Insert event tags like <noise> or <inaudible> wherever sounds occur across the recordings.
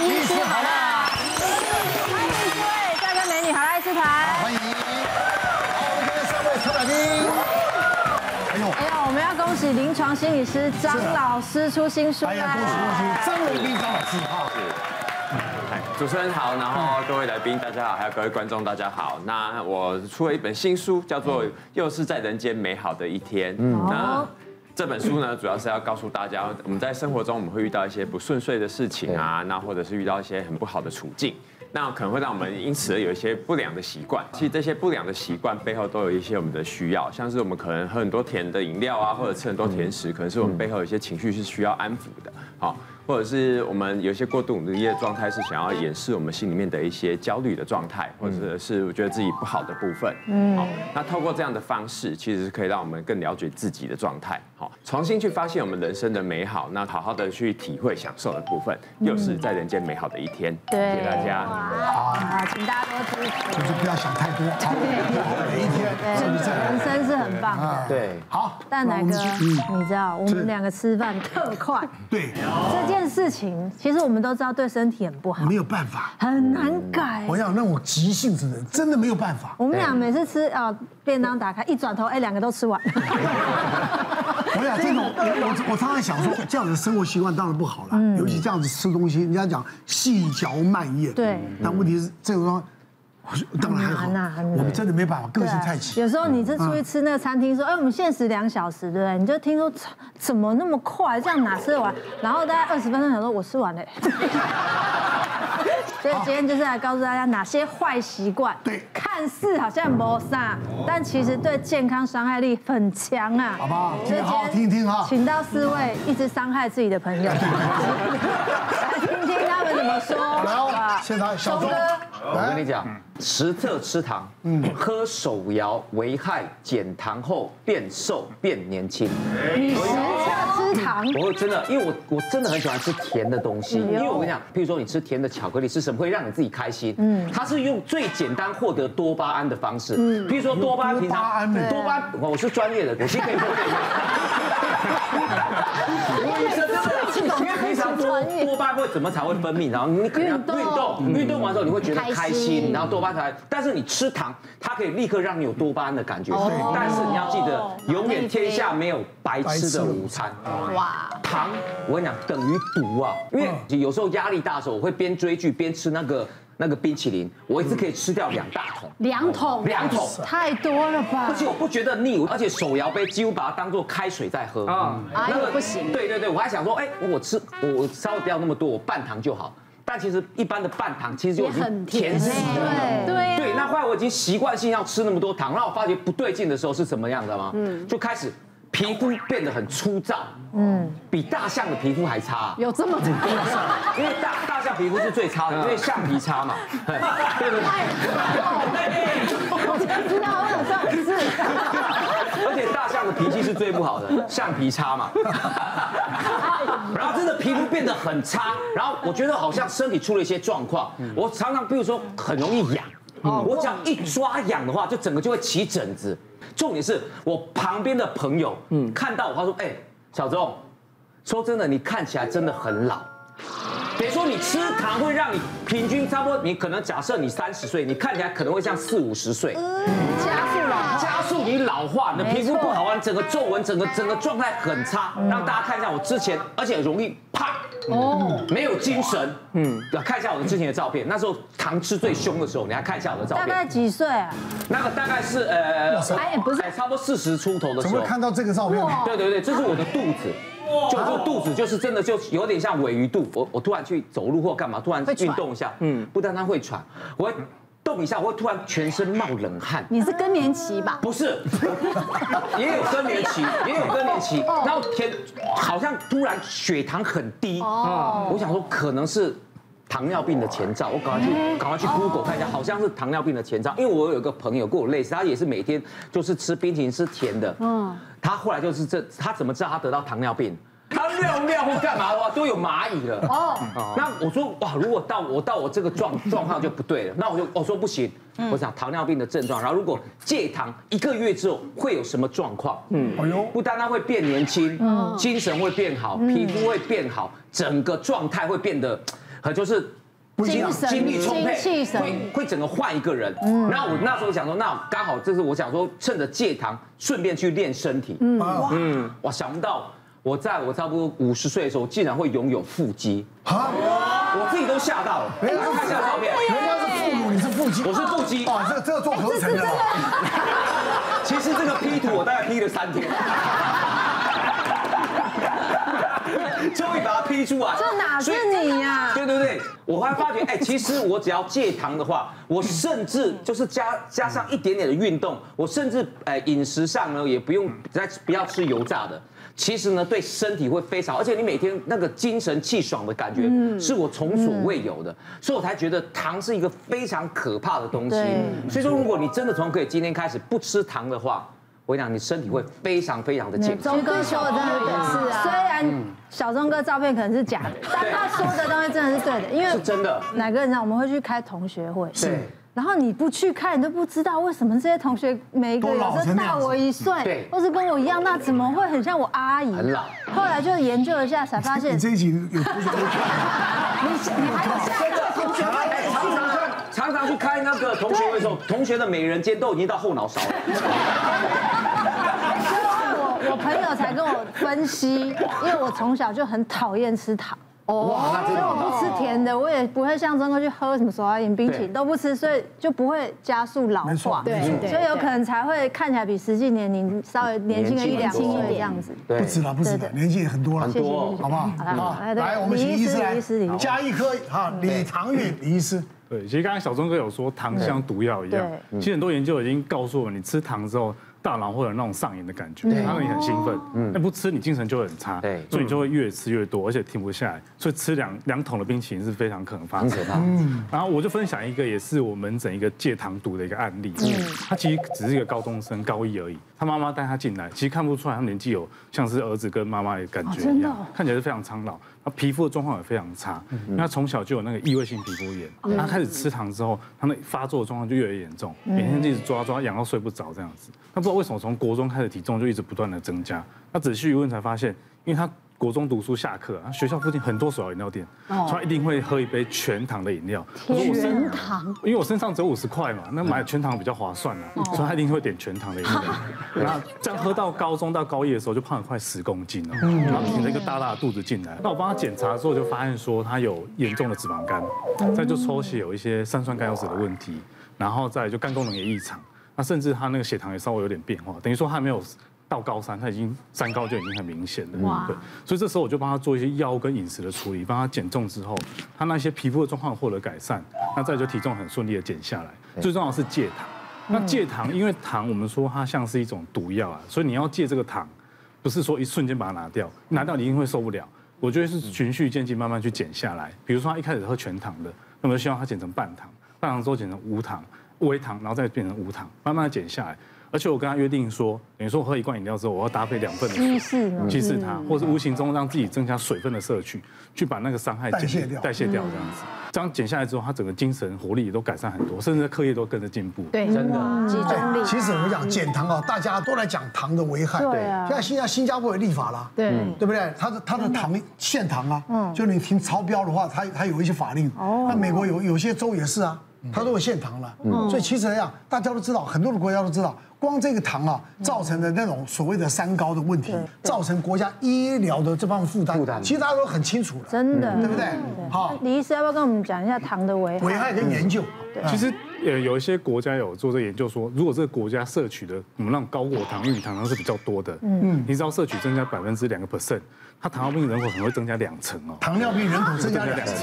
医师好啦，欢迎各位帅哥美女好啦医师团，欢迎。好，我们三位特来宾。哎呦，哎呦，我们要恭喜临床心理师张老师出新书。哎呀，恭喜恭喜，张荣斌张老师好。主持人好，然后各位来宾大家好，还有各位观众大家好。那我出了一本新书，叫做《又是在人间美好的一天》。嗯，那这本书呢，主要是要告诉大家，我们在生活中我们会遇到一些不顺遂的事情啊，那或者是遇到一些很不好的处境，那可能会让我们因此而有一些不良的习惯。其实这些不良的习惯背后都有一些我们的需要，像是我们可能喝很多甜的饮料啊，或者吃很多甜食，可能是我们背后有一些情绪是需要安抚的。好。或者是我们有些过度努力的状态，是想要掩饰我们心里面的一些焦虑的状态，或者是我觉得自己不好的部分。嗯，好，那透过这样的方式，其实是可以让我们更了解自己的状态，好，重新去发现我们人生的美好，那好好的去体会享受的部分，又是在人间美好的一天。对，谢谢大家。好，请大家多支持。就是不要想太多，每一天是不是？人生是很棒的。对，好。蛋奶哥，你知道我们两个吃饭特快。对。这件。事情其实我们都知道对身体很不好，没有办法，很难改。我要那种急性子的人真的没有办法。我们俩每次吃啊便当打开一转头，哎，两个都吃完。<laughs> <laughs> 我想这种我我常常想说，这样子的生活习惯当然不好了，尤其这样子吃东西，人家讲细嚼慢咽，对。但问题是这种说。当然还好，我们真的没办法，个性太急。有时候你是出去吃那个餐厅，说，哎，我们限时两小时，对不对？你就听说怎么那么快，这样哪吃得完？然后大概二十分钟，想说我吃完了。<laughs> 所以今天就是来告诉大家哪些坏习惯，对，看似好像没啥，但其实对健康伤害力很强啊。好不好？今天好好听听哈。请到四位一直伤害自己的朋友，来听听他们怎么说。来，现场小钟。我跟你讲，实测吃糖，嗯，喝手摇危害减糖后变瘦变年轻。你实测吃糖？我真的，因为我我真的很喜欢吃甜的东西。因为我跟你讲，譬如说你吃甜的巧克力，是什么会让你自己开心？嗯，它是用最简单获得多巴胺的方式。嗯，譬如说多巴胺平常，多巴胺，我是专业的，我先可以 <laughs> 多多巴胺会怎么才会分泌？然后你可能要运动，运动完之后你会觉得。开心，然后多巴胺，但是你吃糖，它可以立刻让你有多巴胺的感觉。但是你要记得，永远天下没有白吃的午餐。哇，糖，我跟你讲，等于毒啊！因为有时候压力大的时候，我会边追剧边吃那个那个冰淇淋，我一次可以吃掉两大桶。两桶，两桶，太多了吧？而且我不觉得腻，而且手摇杯几乎把它当做开水在喝。啊，那个不行。对对对，我还想说，哎，我吃我我稍微不要那么多，我半糖就好。但其实一般的半糖其实就已经甜死了，对对对。那后来我已经习惯性要吃那么多糖，然后我发觉不对劲的时候是什么样的吗？嗯，就开始皮肤变得很粗糙，嗯，比大象的皮肤还差。有这么差？因为大大象皮肤是最差的，因为橡皮擦嘛。对对对。我才知道我有这种事。而且大象的脾气是最不好的，橡皮擦嘛。然后真的皮肤变得很差，然后我觉得好像身体出了一些状况。我常常比如说很容易痒，我只要一抓痒的话，就整个就会起疹子。重点是我旁边的朋友，嗯，看到我他说，哎，小钟，说真的，你看起来真的很老。别说你吃糖会让你平均差不多，你可能假设你三十岁，你看起来可能会像四五十岁，加速老，加速你老化，你的皮肤不好你，整个皱纹，整个整个状态很差。让大家看一下我之前，而且容易胖哦，没有精神，嗯，要看一下我的之前的照片，那时候糖吃最凶的时候，你来看一下我的照片。大概几岁啊？那个大概是呃，哎不是，差不多四十出头的时候。怎么看到这个照片？对对对，这是我的肚子。就就肚子就是真的就有点像尾鱼肚，我我突然去走路或干嘛，突然运动一下，嗯，不但他会喘，我会动一下，我会突然全身冒冷汗。你是更年期吧？不是，<laughs> 也有更年期，也有更年期，然后天好像突然血糖很低，哦，我想说可能是糖尿病的前兆，我赶快去赶快去 Google 看一下，好像是糖尿病的前兆，因为我有一个朋友跟我类似，他也是每天就是吃冰淇淋吃甜的，嗯。他后来就是这，他怎么知道他得到糖尿病？他尿尿或干嘛的话都有蚂蚁了。哦，那我说哇，如果到我到我这个状状况就不对了。那我就我说不行，我想糖尿病的症状，然后如果戒糖一个月之后会有什么状况？嗯，哎呦，不单单会变年轻，精神会变好，皮肤会变好，整个状态会变得。可就是精神精力充沛，会会整个换一个人。那我那时候想说，那刚好这是我想说，趁着戒糖，顺便去练身体。嗯嗯，哇，想不到我在我差不多五十岁的时候，竟然会拥有腹肌。啊，我自己都吓到了。人家看一下照片，人家是父母，你是腹肌，我是腹肌。哇，这这个做合成的。<laughs> 其实这个 P 图我大概 P 了三天。<laughs> 终于把它批出来，这哪是你呀？对对对，我还发觉，哎，其实我只要戒糖的话，我甚至就是加加上一点点的运动，我甚至哎饮食上呢也不用再不要吃油炸的，其实呢对身体会非常，而且你每天那个精神气爽的感觉是我从所未有的，所以我才觉得糖是一个非常可怕的东西。所以说，如果你真的从可以今天开始不吃糖的话，我跟你讲，你身体会非常非常的健康。钟哥说的真的也是啊，虽然小钟哥照片可能是假的，但他说的东西真的是对的，因为是真的。哪个人呢？我们会去开同学会，是。然后你不去看，你都不知道为什么这些同学每一个有时候大我一岁，或是跟我一样，那怎么会很像我阿姨？很老。后来就研究一下，才发现你这一集有同学会你你还有下一个同学会？常常常常去开那个同学会的时候，同学的美人尖都已经到后脑勺了。我朋友才跟我分析，因为我从小就很讨厌吃糖，哦，所以我不吃甜的，我也不会像钟哥去喝什么手摇饮、冰淇淋都不吃，所以就不会加速老化，对，所以有可能才会看起来比实际年龄稍微年轻了一两岁这样子。不止了，不止了，年纪也很多了，很多，好不好？好，来，我们请医师来加一颗哈，李唐允李医师。对，其实刚才小钟哥有说糖像毒药一样，其实很多研究已经告诉我们，你吃糖之后。大脑会有那种上瘾的感觉，它让你很兴奋。嗯，那不吃你精神就会很差，对，所以你就会越吃越多，而且停不下来。所以吃两两桶的冰淇淋是非常可能发生的。嗯，然后我就分享一个也是我们整一个戒糖毒的一个案例。嗯，他其实只是一个高中生，高一而已。他妈妈带他进来，其实看不出来他年纪有像是儿子跟妈妈的感觉一样，看起来是非常苍老。他皮肤的状况也非常差，因为他从小就有那个异位性皮肤炎。他开始吃糖之后，他那发作的状况就越来越严重，每天就一直抓抓，痒到睡不着这样子。他不知道为什么从国中开始体重就一直不断的增加。他仔细一问才发现，因为他国中读书下课，学校附近很多手摇饮料店，所以他一定会喝一杯全糖的饮料。全糖？因为我身上只有五十块嘛，那买全糖比较划算啊，所以他一定会点全糖的饮料。<laughs> 那这样喝到高中到高一的时候，就胖了快十公斤了，然后挺着一个大大的肚子进来。那我帮他检查之后，就发现说他有严重的脂肪肝，再就抽血有一些三酸甘油酯的问题，然后再就肝功能也异常，那甚至他那个血糖也稍微有点变化，等于说他没有。到高三，他已经三高就已经很明显了，哇对，所以这时候我就帮他做一些药物跟饮食的处理，帮他减重之后，他那些皮肤的状况获得改善，那再就体重很顺利的减下来。最重要的是戒糖，那戒糖，因为糖我们说它像是一种毒药啊，所以你要戒这个糖，不是说一瞬间把它拿掉，拿掉你一定会受不了。我觉得是循序渐进，慢慢去减下来。比如说他一开始喝全糖的，那么希望他减成半糖，半糖之后减成无糖、微糖，然后再变成无糖，慢慢的减下来。而且我跟他约定说，等于说我喝一罐饮料之后，我要搭配两份的水，稀释它，或是无形中让自己增加水分的摄取，去把那个伤害代谢掉，代谢掉这样子。这样减下来之后，他整个精神活力也都改善很多，甚至在课业都跟着进步。对，真的集中力。其实我们讲减糖啊，大家都来讲糖的危害。对啊。现在新加新加坡有立法了，对对不对？它的它的糖限糖啊，嗯，就你停超标的话，它它有一些法令。哦。那美国有有些州也是啊，它都有限糖了。嗯。所以其实来讲，大家都知道，很多的国家都知道。光这个糖啊，造成的那种所谓的三高的问题，造成国家医疗的这方面负担，其实大家都很清楚了，真的，对不对？好，李医师要不要跟我们讲一下糖的危害？危害跟研究。其实呃，有一些国家有做这个研究说，如果这个国家摄取的我们那种高果糖玉米糖糖是比较多的，嗯，你只要摄取增加百分之两个 percent，它糖尿病人口可能会增加两成哦。糖尿病人口增加两成。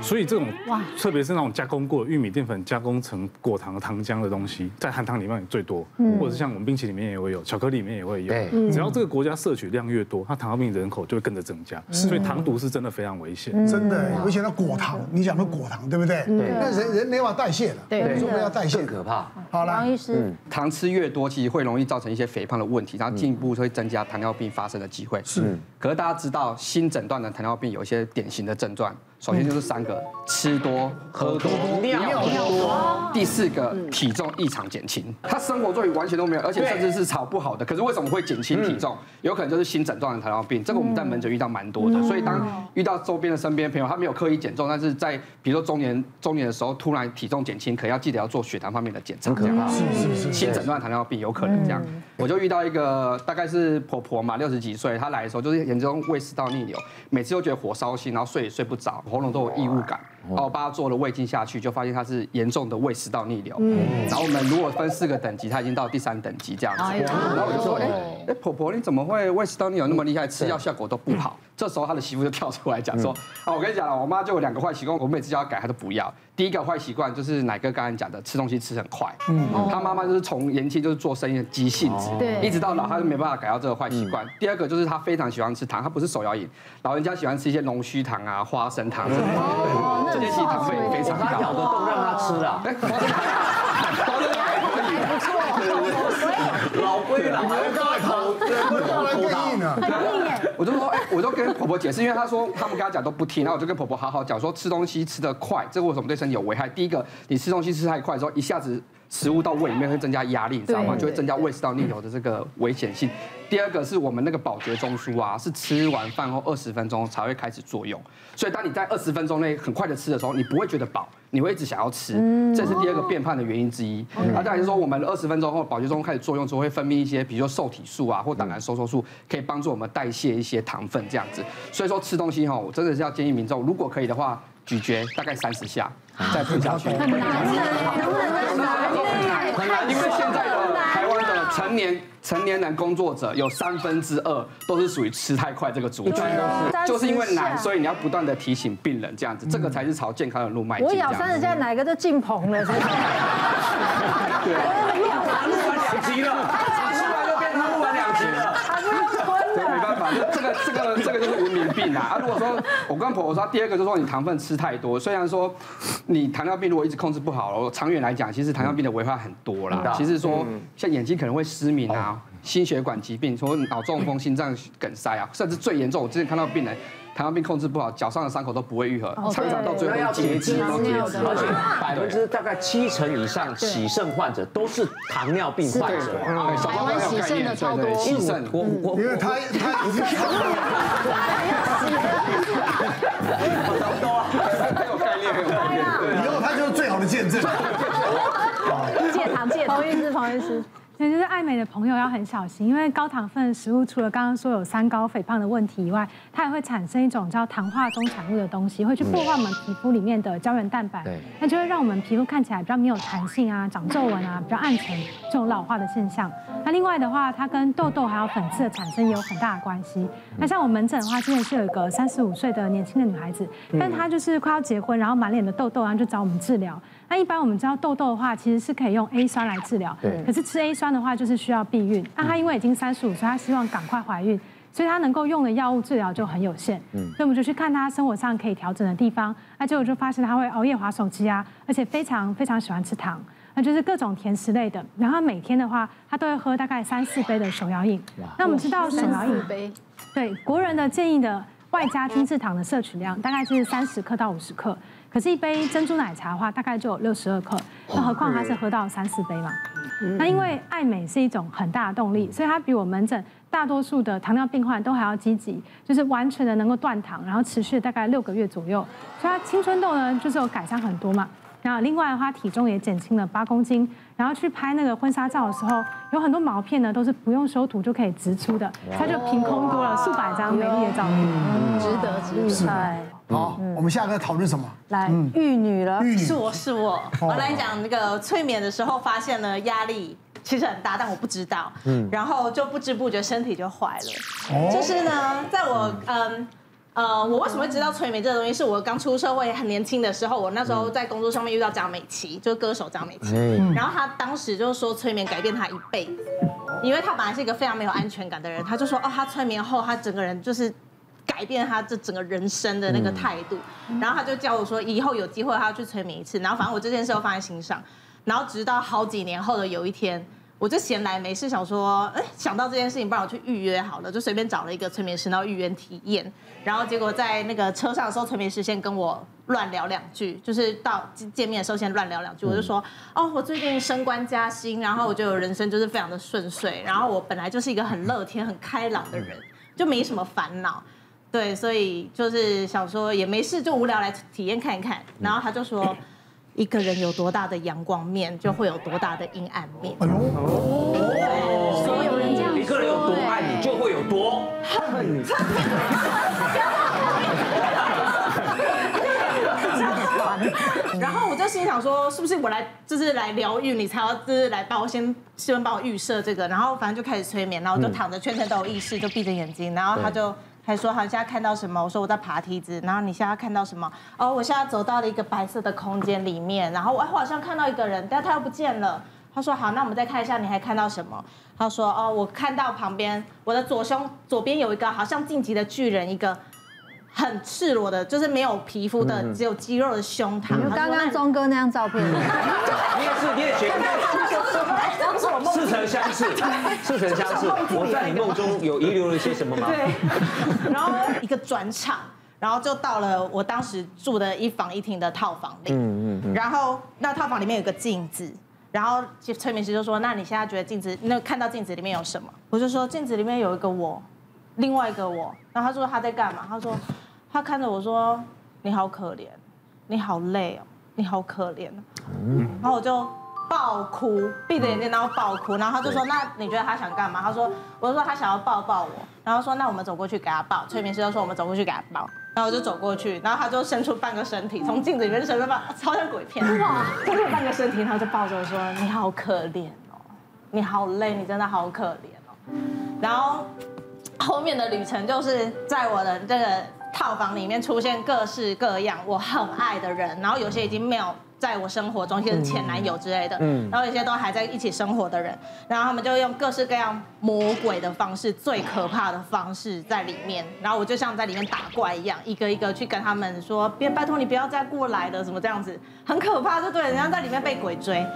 所以这种哇，特别是那种加工过玉米淀粉加工成果糖糖浆的东西，在含糖里面也最多，或者是像我们冰淇淋里面也会有，巧克力里面也会有。只要这个国家摄取量越多，它糖尿病人口就会跟着增加。所以糖毒是真的非常危险，真的。而且那果糖，你讲的果糖对不对？对。那人人没法代谢了，对，说要代谢可怕。好了，王医师，糖吃越多，其实会容易造成一些肥胖的问题，然后进一步会增加糖尿病发生的机会。是。可是大家知道，新诊断的糖尿病有一些典型的症状。首先就是三个：吃多、喝多、尿多。第四个，体重异常减轻。他生活作息完全都没有，而且甚至是超不好的。可是为什么会减轻体重？有可能就是新诊断的糖尿病。这个我们在门诊遇到蛮多的。所以当遇到周边的身边朋友，他没有刻意减重，但是在比如说中年中年的时候突然体重减轻，可能要记得要做血糖方面的检查。这样是是是，新诊断糖尿病有可能这样。我就遇到一个大概是婆婆嘛，六十几岁，她来的时候就是严重胃食道逆流，每次都觉得火烧心，然后睡也睡不着。喉咙都有异物感，然后我帮他做了胃镜下去，就发现他是严重的胃食道逆流。然后我们如果分四个等级，他已经到第三等级这样子。然后我就说，哎哎，婆婆你怎么会胃食道逆流那么厉害？吃药效果都不好。<laughs> 这时候他的媳妇就跳出来讲说，啊，我跟你讲了，我妈就有两个坏习惯，我每次叫她改，她都不要。第一个坏习惯就是奶哥刚才讲的，吃东西吃很快。嗯，他妈妈就是从年轻就是做生意的急性子，对，一直到老，他就没办法改掉这个坏习惯。第二个就是他非常喜欢吃糖，他不是手摇饮，老人家喜欢吃一些龙须糖啊、花生糖这些其实糖分也非常高。他咬得动，让他吃啊，我就说，哎，我就跟婆婆解释，因为她说他们跟她讲都不听，然后我就跟婆婆好好讲说，吃东西吃得快，这为什么对身体有危害？第一个，你吃东西吃太快的时候，一下子。食物到胃里面会增加压力，你知道吗？就会增加胃食道逆流的这个危险性。第二个是我们那个饱觉中枢啊，是吃完饭后二十分钟才会开始作用。所以当你在二十分钟内很快的吃的时候，你不会觉得饱，你会一直想要吃，这是第二个变胖的原因之一。那再来就是说，我们二十分钟后饱觉中开始作用之后，会分泌一些，比如说瘦体素啊或胆囊收缩素，可以帮助我们代谢一些糖分这样子。所以说吃东西哈，我真的是要建议民众，如果可以的话，咀嚼大概三十下，再吞下去。很难，因为现在的台湾的成年成年男工作者有三分之二都是属于吃太快这个族群，就是因为难，所以你要不断的提醒病人这样子，这个才是朝健康的路迈进。我咬三十下，哪个都进棚了，是吧？对，录完两集了，出来就变成录完两集了，还不用吞了。没办法，这个这个这个就是文明病啦。啊，如果说我跟婆婆说，第二个就是说你糖分吃太多，虽然说。你糖尿病如果一直控制不好，长远来讲，其实糖尿病的危害很多啦。其实说像眼睛可能会失明啊，心血管疾病，说脑中风、心脏梗塞啊，甚至最严重，我之前看到病人糖尿病控制不好，脚上的伤口都不会愈合，常常到最后要截肢，而且百分之大概七成以上洗肾患者都是糖尿病患者。台湾洗肾的超多，洗肾，我我因为他他已经洗多啊，<laughs> 很有概念，很有概念。以后他就是最好的见证。戒 <laughs> 糖戒糖，彭医师，彭医师。其实就是爱美的朋友要很小心，因为高糖分的食物除了刚刚说有三高肥胖的问题以外，它也会产生一种叫糖化中产物的东西，会去破坏我们皮肤里面的胶原蛋白，那就会让我们皮肤看起来比较没有弹性啊，长皱纹啊，比较暗沉，这种老化的现象。那另外的话，它跟痘痘还有粉刺的产生也有很大的关系。那像我们门诊的话，之前是有一个三十五岁的年轻的女孩子，但她就是快要结婚，然后满脸的痘痘，然后就找我们治疗。那一般我们知道痘痘的话，其实是可以用 A 酸来治疗。对。可是吃 A 酸的话，就是需要避孕。那她因为已经三十五岁，她希望赶快怀孕，所以她能够用的药物治疗就很有限。嗯。所以我们就去看她生活上可以调整的地方。那结果就发现她会熬夜划手机啊，而且非常非常喜欢吃糖，那就是各种甜食类的。然后每天的话，她都会喝大概三四杯的手摇饮。哇。那我们知道手摇饮杯，对国人的建议的外加精制糖的摄取量大概就是三十克到五十克。可是，一杯珍珠奶茶的话，大概就有六十二克，那何况他是喝到三四杯嘛？那因为爱美是一种很大的动力，所以它比我们门诊大多数的糖尿病患都还要积极，就是完全的能够断糖，然后持续大概六个月左右，所以它青春痘呢就是有改善很多嘛。然后另外的话，体重也减轻了八公斤，然后去拍那个婚纱照的时候，有很多毛片呢都是不用修图就可以直出的，它就凭空多了数百张美丽的照片，值得值得。好，我们下个讨论什么？来，玉女了，是我是我，我来讲那个催眠的时候，发现了压力其实很大，但我不知道，嗯，然后就不知不觉身体就坏了。就是呢，在我嗯呃，我为什么会知道催眠这个东西？是我刚出社会很年轻的时候，我那时候在工作上面遇到张美琪，就是歌手张美琪，然后他当时就说催眠改变他一辈子，因为他本来是一个非常没有安全感的人，他就说哦，他催眠后他整个人就是。改变他这整个人生的那个态度，然后他就叫我说，以后有机会他要去催眠一次。然后反正我这件事都放在心上，然后直到好几年后的有一天，我就闲来没事，想说，哎，想到这件事情，不然我去预约好了，就随便找了一个催眠师，然后预约体验。然后结果在那个车上的时候，催眠师先跟我乱聊两句，就是到见面的时候先乱聊两句。我就说，哦，我最近升官加薪，然后我就人生就是非常的顺遂，然后我本来就是一个很乐天、很开朗的人，就没什么烦恼。对，所以就是想说也没事，就无聊来体验看一看。然后他就说。一个人有多大的阳光面，就会有多大的阴暗面。哎呦，所以有人这样说，一个人有多爱你，就会有多恨你。然后我就心想说，是不是我来就是来疗愈你，才要就是来帮我先先帮我预设这个，然后反正就开始催眠，然后我就躺着，全程都有意识，就闭着眼睛，然后他就。还说好，现在看到什么？我说我在爬梯子。然后你现在看到什么？哦，我现在走到了一个白色的空间里面。然后我好像看到一个人，但他又不见了。他说好，那我们再看一下，你还看到什么？他说哦，我看到旁边我的左胸左边有一个好像晋级的巨人，一个很赤裸的，就是没有皮肤的，只有肌肉的胸膛。刚刚钟哥那张照片，<laughs> 你也是，你也觉得。似曾相识，似曾相识。我在你梦中有遗留了一些什么吗？对。然后一个转场，然后就到了我当时住的一房一厅的套房里。嗯嗯。然后那套房里面有个镜子，然后催眠师就说：“那你现在觉得镜子，那看到镜子里面有什么？”我就说：“镜子里面有一个我，另外一个我。”然后他说：“他在干嘛？”他说：“他看着我说：‘你好可怜，你好累哦，你好可怜。’嗯。然后我就。爆哭，闭着眼睛，然后爆哭，然后他就说：“那你觉得他想干嘛？”他说：“我就说他想要抱抱我。”然后说：“那我们走过去给他抱。”催眠师就说：“我们走过去给他抱。”然后我就走过去，然后他就伸出半个身体，从镜子里面伸出半，超像鬼片，哇！伸出半个身体，然后就抱着我说：“你好可怜哦，你好累，你真的好可怜哦。”然后后面的旅程就是在我的这个套房里面出现各式各样我很爱的人，然后有些已经没有。在我生活中，一些是前男友之类的，嗯，然后有些都还在一起生活的人，然后他们就用各式各样魔鬼的方式，最可怕的方式在里面，然后我就像在里面打怪一样，一个一个去跟他们说，别拜托你不要再过来了，什么这样子，很可怕，就对，人家在里面被鬼追，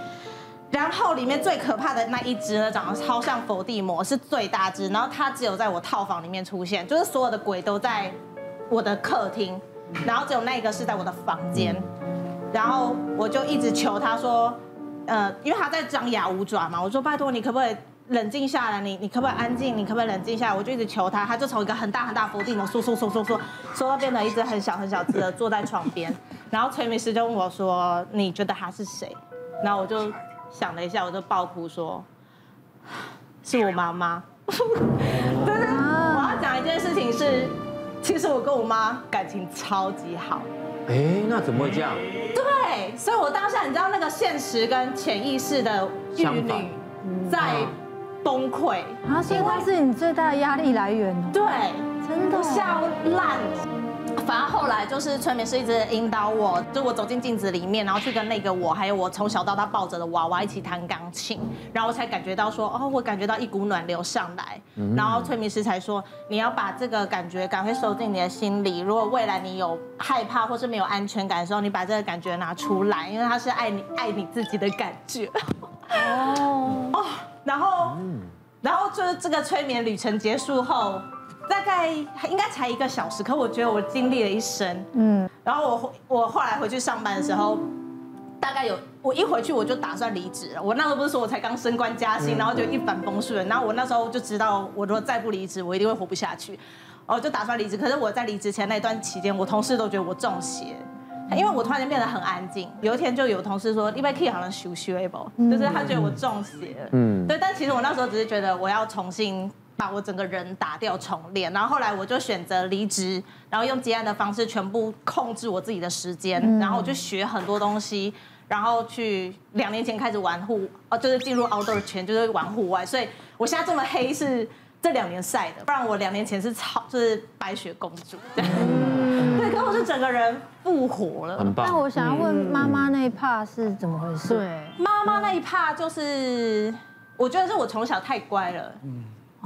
然后里面最可怕的那一只呢，长得超像伏地魔，是最大只，然后它只有在我套房里面出现，就是所有的鬼都在我的客厅，然后只有那个是在我的房间。然后我就一直求他说，呃，因为他在张牙舞爪嘛，我说拜托你可不可以冷静下来，你你可不可以安静，你可不可以冷静下来？我就一直求他，他就从一个很大很大伏地魔说说说说说，说到变成一只很小很小只的坐在床边，然后催眠师就问我说，你觉得他是谁？然后我就想了一下，我就爆哭说，是我妈妈。真 <laughs> 的我要讲一件事情是，其实我跟我妈感情超级好。哎，那怎么会这样？对，所以我当下你知道那个现实跟潜意识的玉女在崩溃，啊，现在是你最大的压力来源。对，真的笑烂。反正后来就是催眠师一直引导我，就我走进镜子里面，然后去跟那个我，还有我从小到大抱着的娃娃一起弹钢琴，然后我才感觉到说，哦，我感觉到一股暖流上来，然后催眠师才说，你要把这个感觉赶快收进你的心里，如果未来你有害怕或是没有安全感的时候，你把这个感觉拿出来，因为它是爱你爱你自己的感觉。哦 <laughs> 哦，然后然后就是这个催眠旅程结束后。大概应该才一个小时，可我觉得我经历了一生。嗯，然后我我后来回去上班的时候，大概有我一回去我就打算离职了。我那时候不是说我才刚升官加薪，然后就一帆风顺。然后我那时候就知道，我如果再不离职，我一定会活不下去。我就打算离职。可是我在离职前那段期间，我同事都觉得我中邪，因为我突然间变得很安静。有一天就有同事说，因为 Key 好像休息了，就是他觉得我中邪。嗯，对。但其实我那时候只是觉得我要重新。把我整个人打掉重练，然后后来我就选择离职，然后用接案的方式全部控制我自己的时间，然后我就学很多东西，然后去两年前开始玩户，哦，就是进入 outdoor 圈，就是玩户外，所以我现在这么黑是这两年晒的，不然我两年前是超就是白雪公主，嗯、<laughs> 对，可是我是整个人复活了，很棒。那我想要问妈妈那一 part 是怎么回事？对，妈妈那一 part 就是我觉得是我从小太乖了。嗯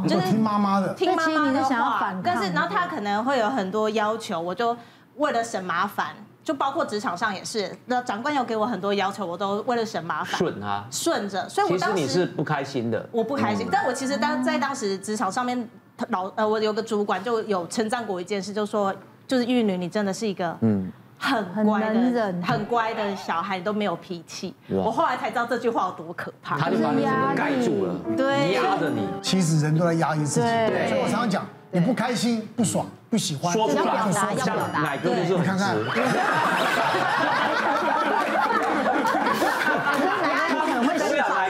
就是听妈妈的，听妈妈的话，但是然后他可能会有很多要求，我就为了省麻烦，就包括职场上也是，那长官有给我很多要求，我都为了省麻烦。顺啊，顺着。所以我当时其实你是不开心的，我不开心。但我其实当在当时职场上面，老呃，我有个主管就有称赞过一件事，就说就是玉女，你真的是一个嗯很乖的很乖的小孩，都没有脾气。我后来才知道这句话有多可怕，他就把你盖住了，对，压着你。其实人都在压抑自己，所以我常常讲。你不开心、不爽、不喜欢，说出来，要表达，奶哥就是，你看看，奶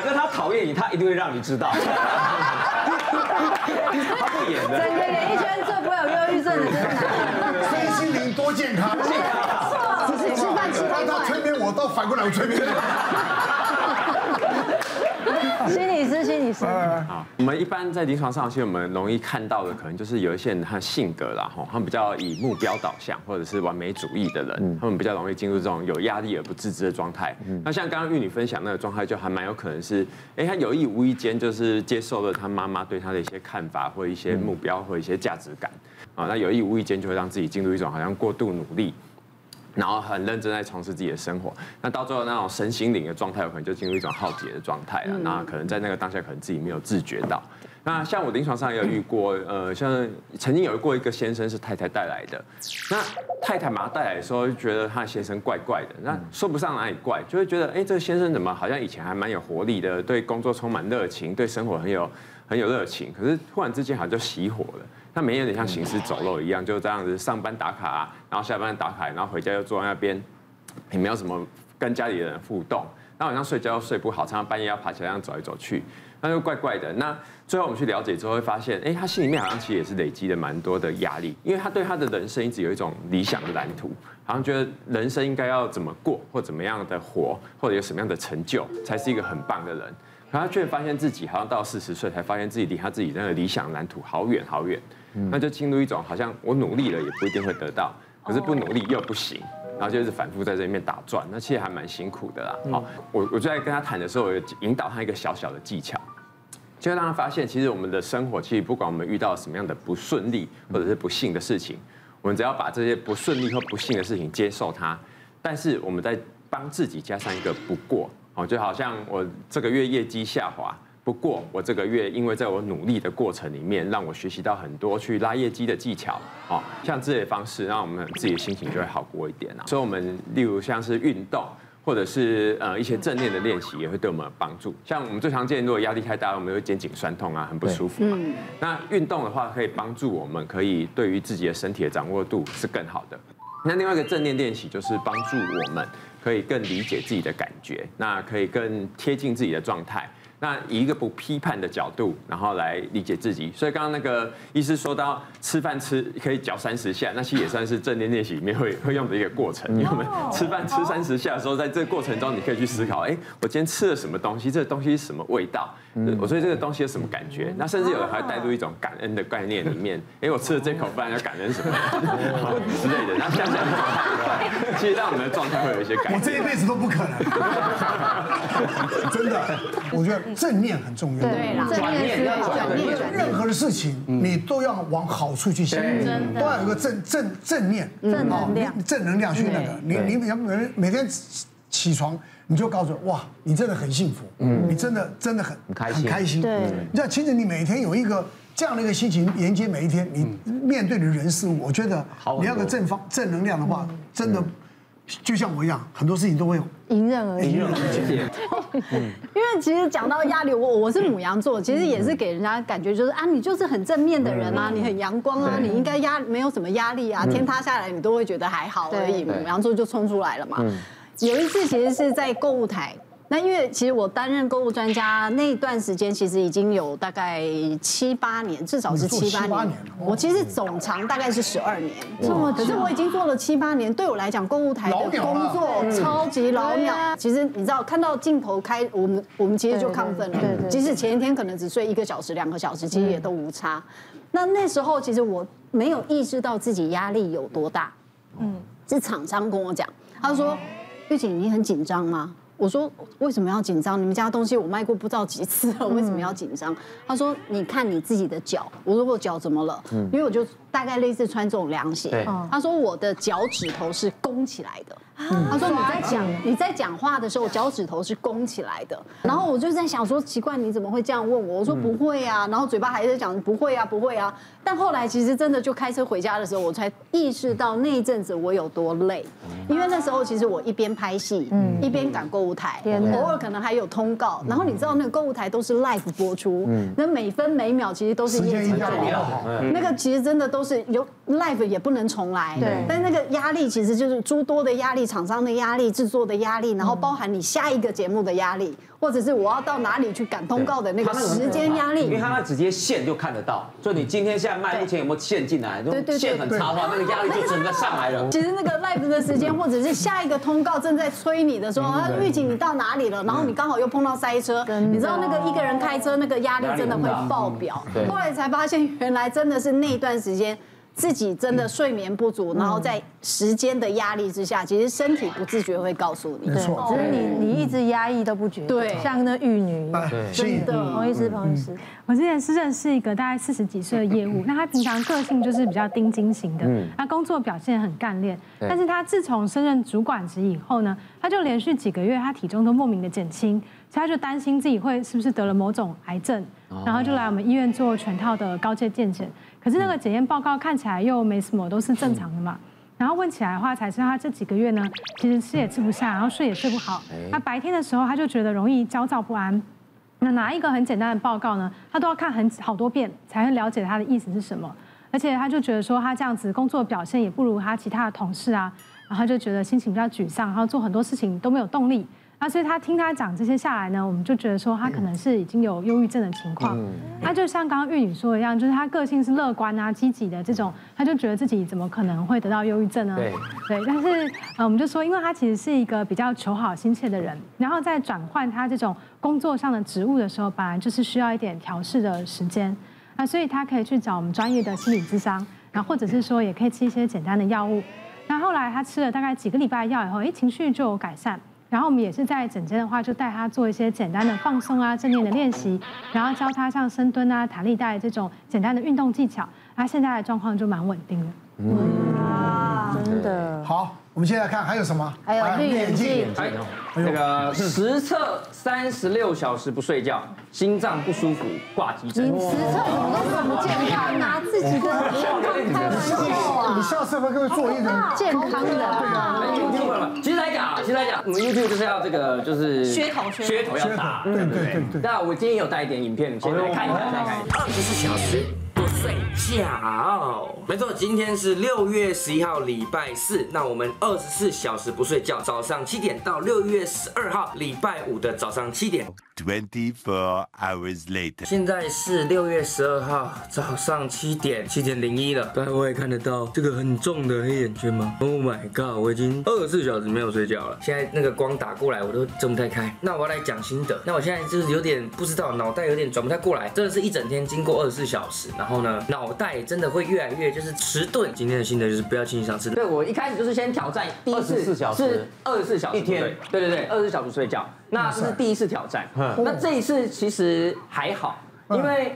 哥他讨厌你，他一定会让你知道，<laughs> 他不演的。整个演艺圈最不会有忧郁症的就是奶哥，身心灵多健康，没错，只是吃饭吃太快。他催眠我，倒反过来我催眠。<laughs> 心理师，心理师。好，我们一般在临床上，其实我们容易看到的，可能就是有一些人他性格啦，吼，他们比较以目标导向，或者是完美主义的人，他们比较容易进入这种有压力而不自知的状态。那像刚刚玉女分享那个状态，就还蛮有可能是，哎，他有意无意间就是接受了他妈妈对他的一些看法，或一些目标，或一些价值感，啊，那有意无意间就会让自己进入一种好像过度努力。然后很认真在从事自己的生活，那到最后那种身心灵的状态，有可能就进入一种耗竭的状态了。那可能在那个当下，可能自己没有自觉到。那像我临床上也有遇过，呃，像曾经有过一个先生是太太带来的，那太太把他带来的时候，就觉得他的先生怪怪的，那说不上哪里怪，就会觉得，哎，这个先生怎么好像以前还蛮有活力的，对工作充满热情，对生活很有很有热情，可是突然之间好像就熄火了。他每天有点像行尸走肉一样，就这样子上班打卡啊，然后下班打卡，然后回家又坐在那边，也没有什么跟家里的人互动。那晚上睡觉又睡不好，常常半夜要爬起来这样走来走去，那就怪怪的。那最后我们去了解之后会发现，哎，他心里面好像其实也是累积了蛮多的压力，因为他对他的人生一直有一种理想的蓝图，好像觉得人生应该要怎么过，或怎么样的活，或者有什么样的成就，才是一个很棒的人。然后他却发现自己好像到四十岁才发现自己离他自己那个理想蓝图好远好远，那就进入一种好像我努力了也不一定会得到，可是不努力又不行，然后就是反复在这里面打转，那其实还蛮辛苦的啦。好，我我就在跟他谈的时候，我引导他一个小小的技巧，就让他发现，其实我们的生活其实不管我们遇到什么样的不顺利或者是不幸的事情，我们只要把这些不顺利或不幸的事情接受它，但是我们在帮自己加上一个不过。哦，就好像我这个月业绩下滑，不过我这个月因为在我努力的过程里面，让我学习到很多去拉业绩的技巧，哦，像这些方式，让我们自己的心情就会好过一点啊。所以，我们例如像是运动，或者是呃一些正念的练习，也会对我们有帮助。像我们最常见，如果压力太大，我们会肩颈酸痛啊，很不舒服嘛。那运动的话，可以帮助我们，可以对于自己的身体的掌握度是更好的。那另外一个正念练习，就是帮助我们。可以更理解自己的感觉，那可以更贴近自己的状态。那以一个不批判的角度，然后来理解自己。所以刚刚那个医师说到吃饭吃可以嚼三十下，那其实也算是正念练习里面会会用的一个过程。因为我们吃饭吃三十下的时候，在这个过程中，你可以去思考：哎，我今天吃了什么东西？这个东西是什么味道？我所以这个东西有什么感觉？那甚至有人还带入一种感恩的概念里面。哎，我吃了这口饭要感恩什么之类的。那像这样的状态，其实让我们的状态会有一些改变。我这一辈子都不可能，<laughs> 真的，我觉得。正念很重要，对啦，转念要转念，任何的事情你都要往好处去想，都要有个正正正念，正能量，正能量去那个。你你每每每天起床，你就告诉我，哇，你真的很幸福，嗯，你真的真的很很开心，对。你其实你每天有一个这样的一个心情迎接每一天，你面对的人事物，我觉得你要个正方正能量的话，真的。就像我一样，很多事情都会迎刃而解。迎刃而解。因为其实讲到压力，我我是母羊座，其实也是给人家感觉就是啊，你就是很正面的人啊，你很阳光啊，你应该压没有什么压力啊，天塌下来你都会觉得还好而已。母羊座就冲出来了嘛。有一次其实是在购物台。那因为其实我担任购物专家那一段时间，其实已经有大概七八年，至少是七八年。我其实总长大概是十二年，可是我已经做了七八年，对我来讲，购物台的工作超级老鸟。其实你知道，看到镜头开，我们我们其实就亢奋了。即使前一天可能只睡一个小时、两个小时，其实也都无差。那那时候其实我没有意识到自己压力有多大。嗯，是厂商跟我讲，他说：“玉锦，你很紧张吗？”我说为什么要紧张？你们家东西我卖过不知道几次了，为什么要紧张？他说你看你自己的脚。我说我脚怎么了？因为我就大概类似穿这种凉鞋。他说我的脚趾头是弓起来的。他说你在讲你在讲话的时候，脚趾头是弓起来的。然后我就在想说奇怪你怎么会这样问我？我说不会啊，然后嘴巴还在讲不会啊不会啊。但后来其实真的就开车回家的时候，我才意识到那一阵子我有多累，因为那时候其实我一边拍戏，一边赶购物台，偶尔可能还有通告。然后你知道那个购物台都是 live 播出，那每分每秒其实都是业绩在聊。那个其实真的都是有 live 也不能重来，对。但那个压力其实就是诸多的压力，厂商的压力，制作的压力，然后包含你下一个节目的压力，或者是我要到哪里去赶通告的那个时间压力。因为他那直接线就看得到，所以你今天现在卖目前有没有线进来？对对线很差的话，那个压力就整个上来了。其实那个 live 的时间，或者是下一个通告正在催你的时候，啊，预警你到哪里了？然后你刚好又碰到塞车，你知道那个一个人开车那个压力真的会爆表。后来才发现，原来真的是那一段时间。自己真的睡眠不足，然后在时间的压力之下，其实身体不自觉会告诉你，没错，只是你你一直压抑都不觉得。对，像那玉女，真的。彭医师，彭医师，我之前是认识一个大概四十几岁的业务，那他平常个性就是比较丁金型的，他工作表现很干练，但是他自从升任主管职以后呢，他就连续几个月他体重都莫名的减轻，所以他就担心自己会是不是得了某种癌症，然后就来我们医院做全套的高阶健检。可是那个检验报告看起来又没什么，都是正常的嘛。然后问起来的话，才知道他这几个月呢，其实吃也吃不下，然后睡也睡不好。他白天的时候他就觉得容易焦躁不安。那拿一个很简单的报告呢，他都要看很好多遍才会了解他的意思是什么。而且他就觉得说他这样子工作表现也不如他其他的同事啊，然后他就觉得心情比较沮丧，然后做很多事情都没有动力。啊，所以他听他讲这些下来呢，我们就觉得说他可能是已经有忧郁症的情况。他就像刚刚玉女说的一样，就是他个性是乐观啊、积极的这种，他就觉得自己怎么可能会得到忧郁症呢？对，对。但是呃，我们就说，因为他其实是一个比较求好心切的人，然后在转换他这种工作上的职务的时候，本来就是需要一点调试的时间。那，所以他可以去找我们专业的心理咨商，然后或者是说也可以吃一些简单的药物。那后来他吃了大概几个礼拜的药以后，哎，情绪就有改善。然后我们也是在诊间的话，就带他做一些简单的放松啊、正念的练习，然后教他像深蹲啊、弹力带这种简单的运动技巧，他现在的状况就蛮稳定的。哇，真的好。我们现在看还有什么？还有绿眼镜，那个实测三十六小时不睡觉，心脏不舒服挂急诊。你实测怎么都这么健康，拿自己的健康开玩笑啊！你下次会不会做一个健康的？对啊，其实来讲，其实来讲，我们 YouTube 就是要这个，就是噱头，噱头要大。对对对对。那我今天有带一点影片，先来看一下，再看一下。二十四小时。睡觉，没错，今天是六月十一号，礼拜四。那我们二十四小时不睡觉，早上七点到六月十二号，礼拜五的早上七点。Twenty four hours later，现在是六月十二号早上七点，七点零一了。刚才我也看得到这个很重的黑眼圈吗？Oh my god，我已经二十四小时没有睡觉了。现在那个光打过来，我都睁不太开。那我要来讲心得。那我现在就是有点不知道，脑袋有点转不太过来。真的是一整天经过二十四小时，然后呢，脑袋真的会越来越就是迟钝。今天的心得就是不要轻易尝试。对，我一开始就是先挑战第一次是二十四小时一天，对对？对，二十四小时睡觉。那这是第一次挑战，那这一次其实还好，因为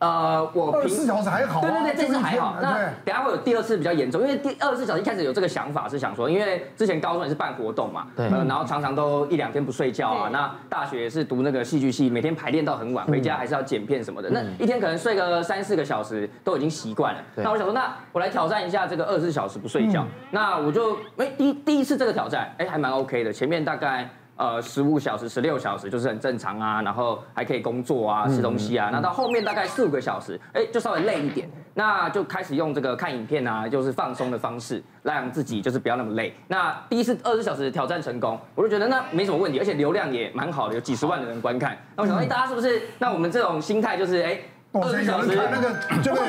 呃，我二十四小时还好，对对对，这次还好。那等下会有第二次比较严重，因为第二十四小时一开始有这个想法是想说，因为之前高中也是办活动嘛，对，然后常常都一两天不睡觉啊。那大学也是读那个戏剧系，每天排练到很晚，回家还是要剪片什么的，那一天可能睡个三四个小时都已经习惯了。那我想说，那我来挑战一下这个二十四小时不睡觉。那我就哎第第一次这个挑战，哎还蛮 OK 的，前面大概。呃，十五小时、十六小时就是很正常啊，然后还可以工作啊、吃东西啊。那到后面大概四五个小时，哎，就稍微累一点，那就开始用这个看影片啊，就是放松的方式，让自己就是不要那么累。那第一次二十四小时挑战成功，我就觉得那没什么问题，而且流量也蛮好的，有几十万的人观看。那我想说，哎，大家是不是？那我们这种心态就是，哎。二十四小时。那个就会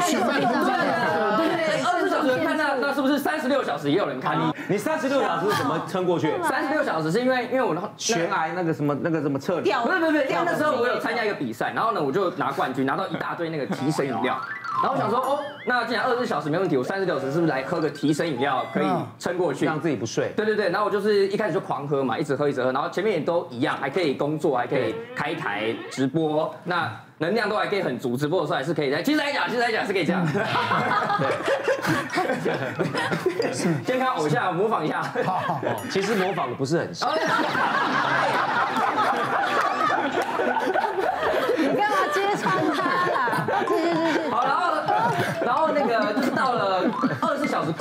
血脉通畅，对对对，二十四小时。看那那是不是三十六小时也有人看？你你三十六小时怎么撑过去？三十六小时是因为因为我悬崖那个什么那个什么测量，不是不是不是，因为那时候我有参加一个比赛，然后呢我就拿冠军，拿到一大堆那个提神饮料，然后我想说，哦，那既然二十四小时没问题，我三十六小时是不是来喝个提神饮料可以撑过去，让自己不睡？对对对，然后我就是一开始就狂喝嘛，一直喝一直喝，然后前面也都一样，还可以工作，还可以开台直播，那能量都还可以很足，直播的时候还是可以在。其实来讲，其实来讲是可以这样。对，<laughs> 先看偶像模仿一下。好，其实模仿的不是很像。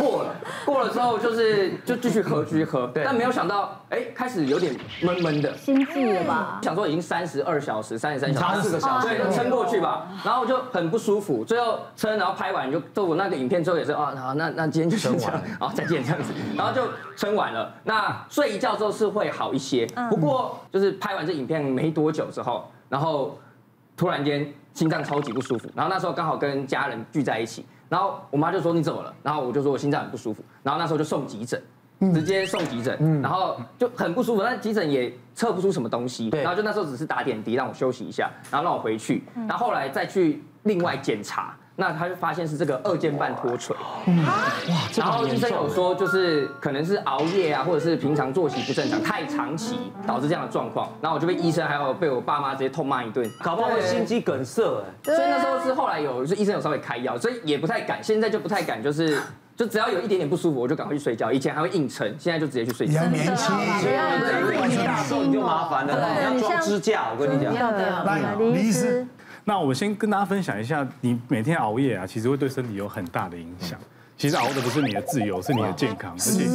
过了，过了之后就是就继续喝继续喝，但没有想到哎开始有点闷闷的，心悸了吧？想说已经三十二小时、三十三小时、三十四个小时，对，撑过去吧。然后就很不舒服，最后撑，然后拍完就做我那个影片之后也是啊，好，那那今天就撑完。了，好，再见这样子，然后就撑完了。那睡一觉之后是会好一些，不过就是拍完这影片没多久之后，然后突然间。心脏超级不舒服，然后那时候刚好跟家人聚在一起，然后我妈就说你怎么了？然后我就说我心脏很不舒服，然后那时候就送急诊，直接送急诊，然后就很不舒服，但急诊也测不出什么东西，然后就那时候只是打点滴让我休息一下，然后让我回去，然后后来再去另外检查。那他就发现是这个二尖瓣脱垂，哇，然后医生有说就是可能是熬夜啊，或者是平常作息不正常，太长期导致这样的状况。然后我就被医生还有被我爸妈直接痛骂一顿，搞不好会心肌梗塞哎。所以那时候是后来有，就医生有稍微开药，所以也不太敢。现在就不太敢，就是就只要有一点点不舒服，我就赶快去睡觉。以前还会硬撑，现在就直接去睡觉。年轻，你就麻烦了，要装支架，我跟你讲。来，李医师。那我先跟大家分享一下，你每天熬夜啊，其实会对身体有很大的影响。其实熬的不是你的自由，是你的健康，而且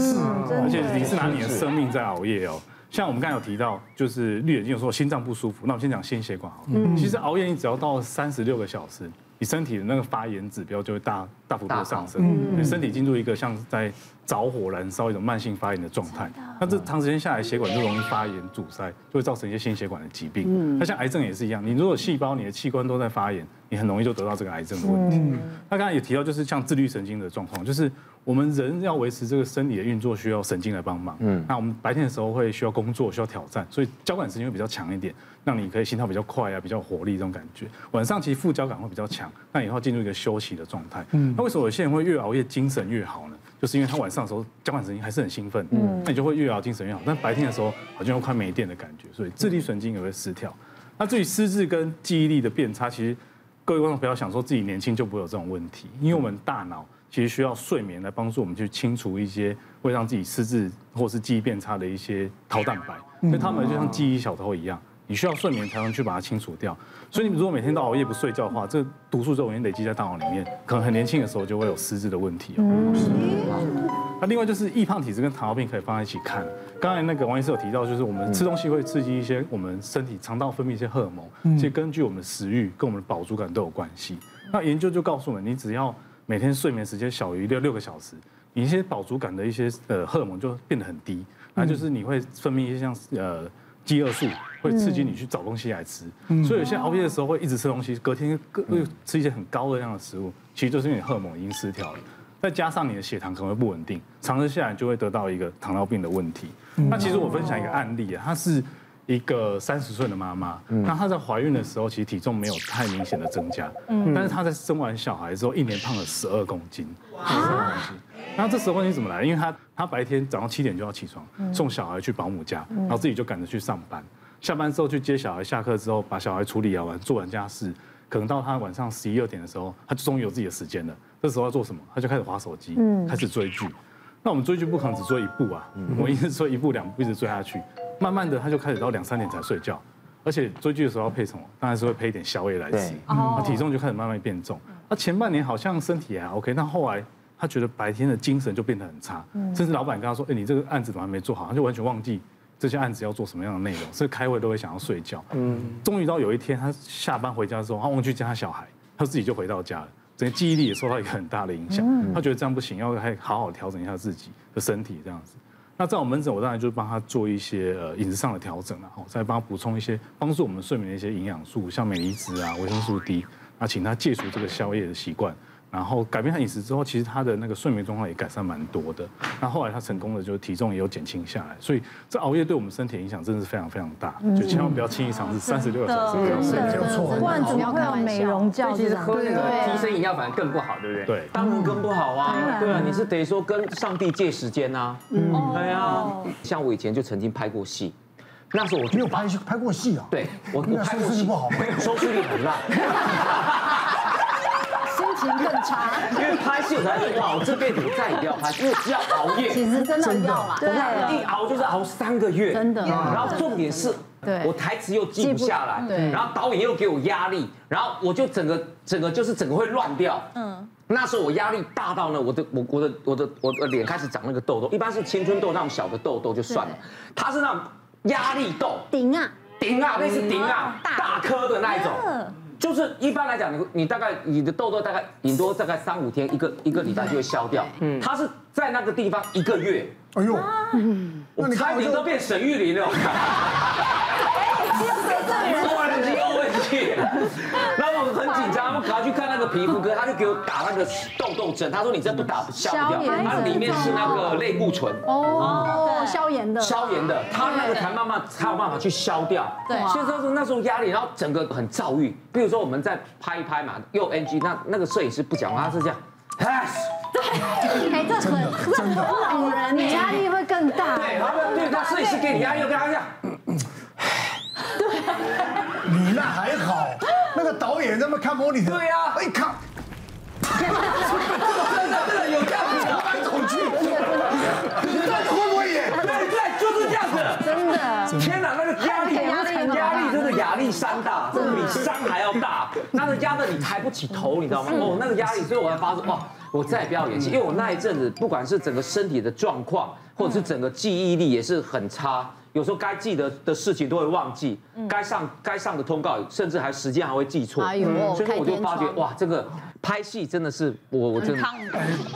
而且你是拿你的生命在熬夜哦。像我们刚才有提到，就是绿眼睛有说心脏不舒服，那我们先讲心血管好。其实熬夜你只要到三十六个小时，你身体的那个发炎指标就会大大幅度上升，你身体进入一个像在着火燃烧一种慢性发炎的状态。那这长时间下来，血管就容易发炎阻塞，就会造成一些心血管的疾病。那像癌症也是一样，你如果细胞、你的器官都在发炎，你很容易就得到这个癌症的问题。那刚才也提到，就是像自律神经的状况，就是我们人要维持这个生理的运作，需要神经来帮忙。嗯，那我们白天的时候会需要工作，需要挑战，所以交感神经会比较强一点，让你可以心跳比较快啊，比较活力这种感觉。晚上其实副交感会比较强，那以后进入一个休息的状态。嗯，那为什么有些人会越熬夜精神越好呢？就是因为他晚上的时候交感神经还是很兴奋，嗯，那你就会越熬精神越好。但白天的时候好像又快没电的感觉，所以自律神经也会失调。那至于失智跟记忆力的变差，其实各位观众不要想说自己年轻就不会有这种问题，因为我们大脑其实需要睡眠来帮助我们去清除一些会让自己失智或是记忆变差的一些桃蛋白，所以他们就像记忆小偷一样。你需要睡眠才能去把它清除掉，所以你如果每天都熬夜不睡觉的话，这个毒素就容易累积在大脑里面，可能很年轻的时候就会有失智的问题哦。那另外就是易胖体质跟糖尿病可以放在一起看。刚才那个王医师有提到，就是我们吃东西会刺激一些我们身体肠道分泌一些荷尔蒙，其实根据我们的食欲跟我们的饱足感都有关系。那研究就告诉我们，你只要每天睡眠时间小于六六个小时，你一些饱足感的一些呃荷尔蒙就变得很低，那就是你会分泌一些像呃。饥饿素会刺激你去找东西来吃，所以有些熬夜的时候会一直吃东西，隔天又吃一些很高热量的食物，其实就是因为你荷尔蒙已经失调了，再加上你的血糖可能会不稳定，长期下来就会得到一个糖尿病的问题。那其实我分享一个案例啊，它是一个三十岁的妈妈，那她在怀孕的时候其实体重没有太明显的增加，但是她在生完小孩之后一年胖了十二公斤，十二公斤。那这十二公斤怎么来？因为她她白天早上七点就要起床送小孩去保姆家，然后自己就赶着去上班。下班之后去接小孩，下课之后把小孩处理完，做完家事，可能到她晚上十一二点的时候，他就终于有自己的时间了。这时候要做什么？她就开始划手机，开始追剧。那我们追剧不可能只追一部啊，我一直追一部两部一直追下去，慢慢的他就开始到两三点才睡觉，而且追剧的时候要配什么？当然是会配一点宵夜来吃，那体重就开始慢慢变重。那前半年好像身体还 OK，但后来。他觉得白天的精神就变得很差，甚至老板跟他说：“哎，你这个案子怎么还没做好？”他就完全忘记这些案子要做什么样的内容，所以开会都会想要睡觉。嗯，终于到有一天，他下班回家之后，他忘记接他小孩，他自己就回到家了，整个记忆力也受到一个很大的影响。他觉得这样不行，要还好好调整一下自己的身体这样子。那在我门诊，我当然就帮他做一些呃饮食上的调整，然后再帮他补充一些帮助我们睡眠的一些营养素，像镁离子啊、维生素 D，那请他戒除这个宵夜的习惯。然后改变他饮食之后，其实他的那个睡眠状况也改善蛮多的。那后来他成功的就是体重也有减轻下来。所以这熬夜对我们身体影响真的是非常非常大，就千万不要轻易尝试三十六个小时不要睡觉，不然怎么会有美容觉？其实喝那个提神饮料反而更不好，对不对？对，当然更不好啊。对啊，你是得说跟上帝借时间呐。嗯，对啊。像我以前就曾经拍过戏，那时候我没有拍拍过戏啊。对，我我拍过戏不好，<laughs> 收视率很烂。更差，因为拍戏我才知道，我这辈子我再也不要拍，因为只要熬夜，其实真的要啦，对，一熬就是熬三个月，真的。然后重点是，我台词又记不下来，对，然后导演又给我压力，然后我就整个整个就是整个会乱掉，嗯。那时候我压力大到呢，我的我我的我的我的脸开始长那个痘痘，一般是青春痘那种小的痘痘就算了，它是那种压力痘，顶啊。顶啊，那是顶啊，大。颗的那一种。就是一般来讲，你你大概你的痘痘大概顶多大概三五天，一个一个礼拜就会消掉。嗯，它是在那个地方一个月。哎呦，我差点都变沈玉琳了。然后我很紧张，我赶快去看那个皮肤科，他就给我打那个痘痘针。他说你这不打消不掉，它里面是那个类固醇。哦，消炎的，消炎的，它那个才慢慢才有办法去消掉。对，所以说那时候压力，然后整个很躁郁。比如说我们在拍一拍嘛，又 NG，那那个摄影师不讲话，他是这样，对，哎，这很很老人，你压力会更大。对，然后对他摄影师给你压力，又跟他这样。<laughs> 你那还好，那个导演在那看模拟的，对呀，哎看，真的真的有这样子的，蛮恐惧，对，会不会演？对对，就是这样子，真的。天哪，那个压力压力压力真的压力山大，这比山还要大，那个压的你抬不起头，你知道吗？哦，那个压力，所以我才发现，哇，我再也不要演戏，因为我那一阵子不管是整个身体的状况，或者是整个记忆力也是很差。有时候该记得的事情都会忘记，该上该上的通告，甚至还时间还会记错。哎呦，所以我就发觉哇，这个拍戏真的是我我真的。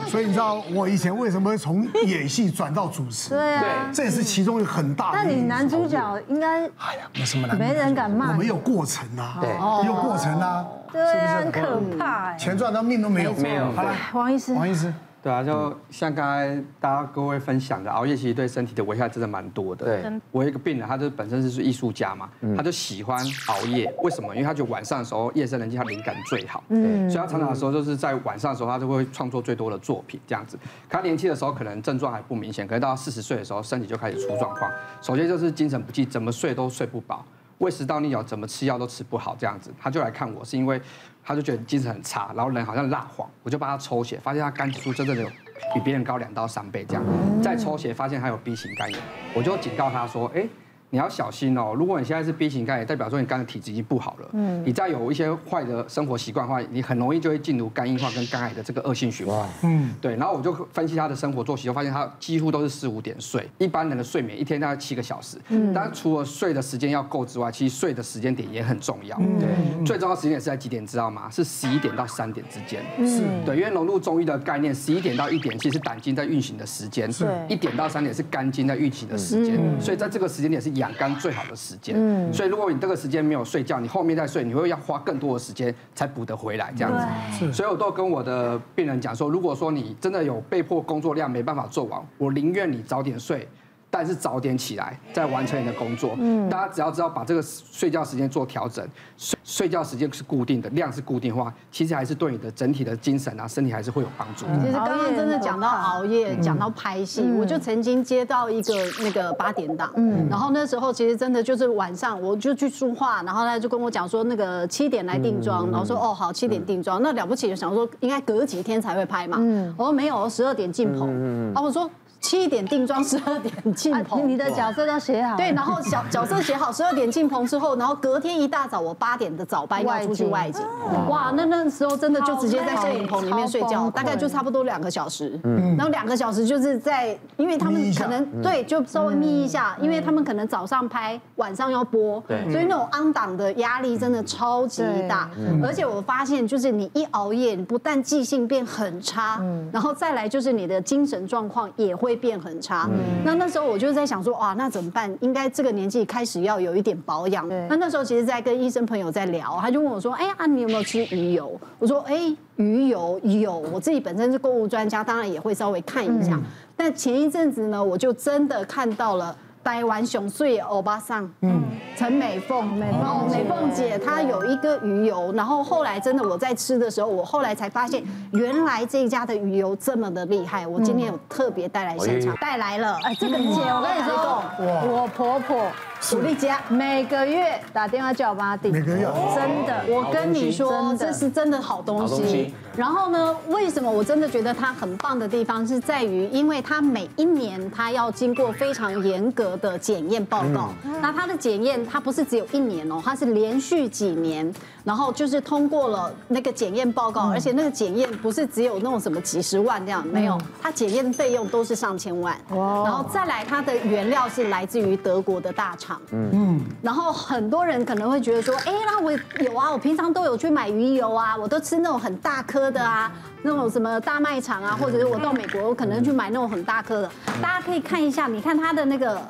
所以你知道我以前为什么会从演戏转到主持？对啊，这也是其中一个很大的。那你男主角应该哎呀，没什么难，没人敢骂。我们有过程啊，对，有过程啊，对，很可怕。钱赚到命都没有，没有。好了，王医师，王医师。对啊，就像刚才大家各位分享的，熬夜其实对身体的危害真的蛮多的。对，我有一个病人，他就本身是艺术家嘛，他就喜欢熬夜。为什么？因为他觉得晚上的时候夜深人静，他灵感最好。嗯，所以他常常的时候就是在晚上的时候，他就会创作最多的作品这样子。他年轻的时候可能症状还不明显，可是到四十岁的时候，身体就开始出状况。首先就是精神不济，怎么睡都睡不饱，胃食道逆流，怎么吃药都吃不好这样子。他就来看我，是因为他就觉得精神很差，然后人好像蜡黄，我就帮他抽血，发现他肝指数真的有。比别人高两到三倍这样，再抽血发现他有 B 型肝炎，我就警告他说，哎。你要小心哦！如果你现在是 B 型肝炎，代表说你肝的体质已经不好了。嗯。你再有一些坏的生活习惯的话，你很容易就会进入肝硬化跟肝癌的这个恶性循环。嗯。对，然后我就分析他的生活作息，就发现他几乎都是四五点睡。一般人的睡眠一天大概七个小时。嗯。但除了睡的时间要够之外，其实睡的时间点也很重要。对。最重要的时间点是在几点？知道吗？是十一点到三点之间。是。对，因为融入中医的概念，十一点到一点其实是胆经在运行的时间。是。一点到三点是肝经在运行的时间。所以在这个时间点是。养肝最好的时间，嗯，所以如果你这个时间没有睡觉，你后面再睡，你会要花更多的时间才补得回来，这样子。所以我都跟我的病人讲说，如果说你真的有被迫工作量没办法做完，我宁愿你早点睡。但是早点起来，再完成你的工作。嗯，大家只要知道把这个睡觉时间做调整，睡睡觉时间是固定的，量是固定的话，其实还是对你的整体的精神啊，身体还是会有帮助。其实刚刚真的讲到熬夜，讲到拍戏，我就曾经接到一个那个八点档，嗯，然后那时候其实真的就是晚上，我就去书画，然后他就跟我讲说那个七点来定妆，然后说哦好，七点定妆，那了不起就想说应该隔几天才会拍嘛，嗯，我说没有，十二点进棚，然后我说。七点定妆，十二点进棚。你的角色都写好。对，然后角角色写好，十二点进棚之后，然后隔天一大早，我八点的早班要出去外景。哇，那那时候真的就直接在摄影棚里面睡觉，大概就差不多两个小时。嗯。然后两个小时就是在，因为他们可能对，就稍微眯一下，因为他们可能早上拍，晚上要播，对，所以那种 on 档的压力真的超级大。而且我发现，就是你一熬夜，你不但记性变很差，然后再来就是你的精神状况也会。会变很差。那那时候我就在想说，哇，那怎么办？应该这个年纪开始要有一点保养。那那时候其实，在跟医生朋友在聊，他就问我说，哎呀，你有没有吃鱼油？我说，哎，鱼油有。我自己本身是购物专家，当然也会稍微看一下。但前一阵子呢，我就真的看到了。台湾上水的欧巴桑，嗯，陈美凤，美凤，美凤姐，她有一个鱼油，然后后来真的我在吃的时候，我后来才发现，原来这一家的鱼油这么的厉害。我今天有特别带来现场，带来了，哎，这个姐，我跟你说，我婆婆。苦力家每个月打电话叫我帮他订，每个月真的，我跟你说，这是真的好东西。然后呢，为什么我真的觉得它很棒的地方是在于，因为它每一年它要经过非常严格的检验报告。那它的检验，它不是只有一年哦，它是连续几年，然后就是通过了那个检验报告，而且那个检验不是只有那种什么几十万这样，没有，它检验费用都是上千万。然后再来，它的原料是来自于德国的大厂。嗯，然后很多人可能会觉得说，哎，那我有啊，我平常都有去买鱼油啊，我都吃那种很大颗的啊，那种什么大卖场啊，或者是我到美国，我可能去买那种很大颗的。大家可以看一下，你看它的那个，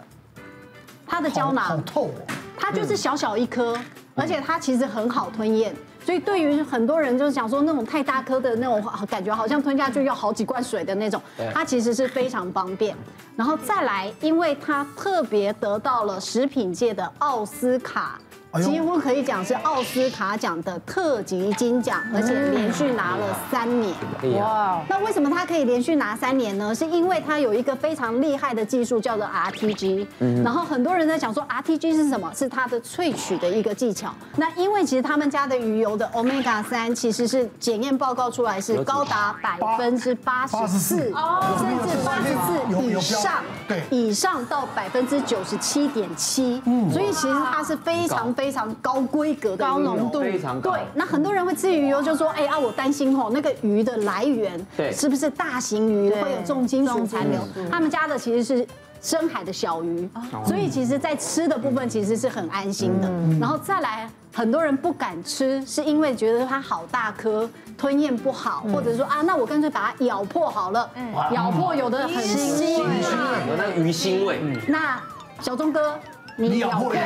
它的胶囊，好透，它就是小小一颗，而且它其实很好吞咽。所以对于很多人就是想说那种太大颗的那种感觉，好像吞下去要好几罐水的那种，它其实是非常方便。然后再来，因为它特别得到了食品界的奥斯卡。几乎可以讲是奥斯卡奖的特级金奖，而且连续拿了三年。哇！那为什么他可以连续拿三年呢？是因为他有一个非常厉害的技术，叫做 RTG。然后很多人在讲说 RTG 是什么？是它的萃取的一个技巧。那因为其实他们家的鱼油的 Omega 三其实是检验报告出来是高达百分之八十四，甚至八十四以上，对，以上到百分之九十七点七。嗯，所以其实它是非常。非常高规格的高浓度，非常高。对，那很多人会吃鱼油，就说：“哎啊，我担心吼，那个鱼的来源，对，是不是大型鱼会有重金属残留？他们家的其实是深海的小鱼，所以其实，在吃的部分其实是很安心的。然后再来，很多人不敢吃，是因为觉得它好大颗，吞咽不好，或者说啊，那我干脆把它咬破好了，咬破有的很腥，有那个鱼腥味。那小钟哥，你咬破。<laughs>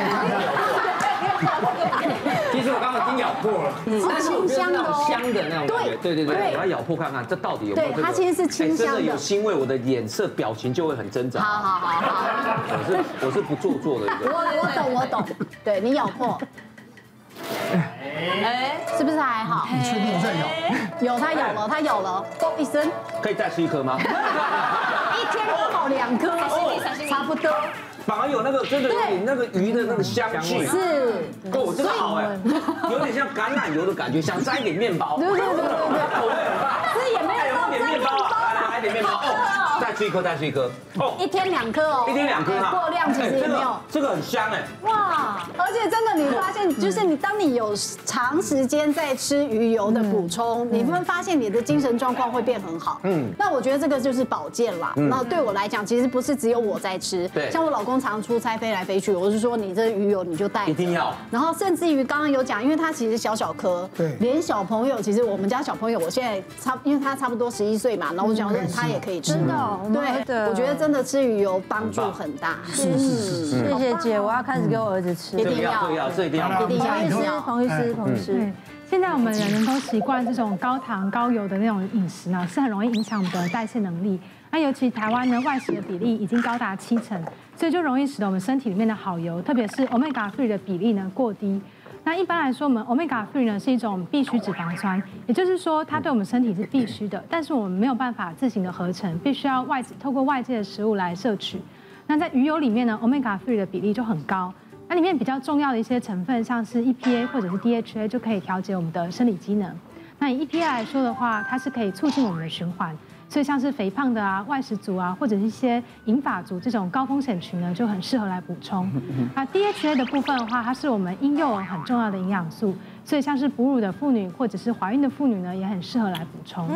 其实我刚刚已经咬破了，是清香的，香的那种感觉。对对对，我要咬破看看，这到底有没有？对，它其实是清香的。有腥味，我的脸色表情就会很挣扎。好好好好，我是我是不做作的一个。我 <laughs> 我懂我懂，对你咬破，哎，是不是还好？你确定有在咬？有，他咬了，它咬了，嘣一声。可以再吃一颗吗？<laughs> 一天刚好两颗，差不多。反而有那个真的有点那个鱼的那个香气，是。哦，这个好哎，有点像橄榄油的感觉，想沾一点面包，对对对对对，口味很棒，这也没有点面包，来来来点面包哦，再吃一颗，再吃一颗，哦，一天两颗哦，一天两颗哈，过量其实也没有，这个很香哎，哇，而且真的你发现就是你当你有长时间在吃鱼油的补充，你会发现你的精神状况会变很好，嗯，那我觉得这个就是保健啦，那对我来讲其实不是只有我在吃，对，像我老公。通常出差飞来飞去，我是说你这鱼油你就带，一定要。然后甚至于刚刚有讲，因为它其实小小颗，对，连小朋友，其实我们家小朋友，我现在差，因为他差不多十一岁嘛，然后我想说他也可以吃，真的，对，我觉得真的吃鱼油帮助很大。是是是，谢谢姐，我要开始给我儿子吃，一定要，要，这一定要，一定要，彭医师，彭医师。现在我们人人都习惯这种高糖高油的那种饮食呢，是很容易影响我们的代谢能力。那尤其台湾呢，外食的比例已经高达七成，所以就容易使得我们身体里面的好油，特别是 Omega 3的比例呢过低。那一般来说，我们 omega three 呢是一种必需脂肪酸，也就是说它对我们身体是必须的，但是我们没有办法自行的合成，必须要外透过外界的食物来摄取。那在鱼油里面呢 omega three 的比例就很高。那里面比较重要的一些成分，像是 EPA 或者是 DHA，就可以调节我们的生理机能。那以 EPA 来说的话，它是可以促进我们的循环。所以像是肥胖的啊、外食族啊，或者是一些银发族这种高风险群呢，就很适合来补充。那 DHA 的部分的话，它是我们婴幼儿很重要的营养素，所以像是哺乳的妇女或者是怀孕的妇女呢，也很适合来补充。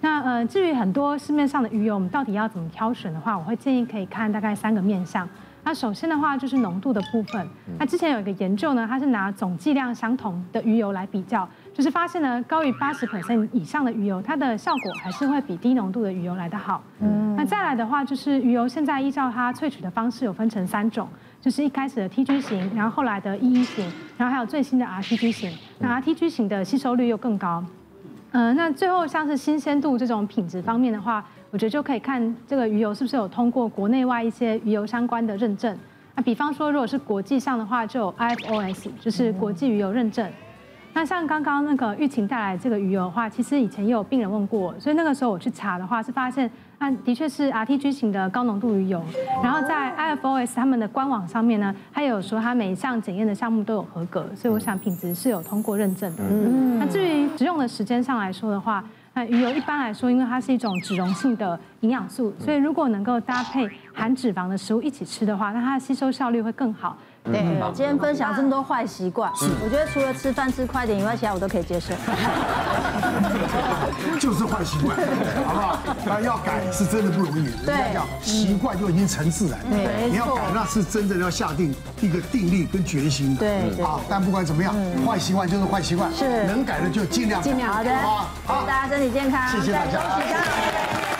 那呃，至于很多市面上的鱼油，我们到底要怎么挑选的话，我会建议可以看大概三个面向。那首先的话就是浓度的部分。那之前有一个研究呢，它是拿总剂量相同的鱼油来比较，就是发现呢，高于八十 percent 以上的鱼油，它的效果还是会比低浓度的鱼油来得好。嗯。那再来的话，就是鱼油现在依照它萃取的方式有分成三种，就是一开始的 TG 型，然后后来的 EE 型，然后还有最新的 RTG 型。那 RTG 型的吸收率又更高。嗯，那最后像是新鲜度这种品质方面的话，我觉得就可以看这个鱼油是不是有通过国内外一些鱼油相关的认证。那比方说，如果是国际上的话，就有 IFOS，就是国际鱼油认证。那像刚刚那个玉琴带来这个鱼油的话，其实以前也有病人问过，所以那个时候我去查的话，是发现那的确是 RTG 型的高浓度鱼油。然后在 IFOS 他们的官网上面呢，它有说它每一项检验的项目都有合格，所以我想品质是有通过认证的。嗯。那至于食用的时间上来说的话，那鱼油一般来说，因为它是一种脂溶性的营养素，所以如果能够搭配含脂肪的食物一起吃的话，那它的吸收效率会更好。对，今天分享这么多坏习惯，我觉得除了吃饭吃快点以外，其他我都可以接受。<laughs> 就是坏习惯，好不好？那要改是真的不容易。人家讲习惯就已经成自然，对，你要改那是真的要下定一个定力跟决心的。对，好，但不管怎么样，坏习惯就是坏习惯，是能改的就尽量尽量。好的，好，大家身体健康，谢谢大家。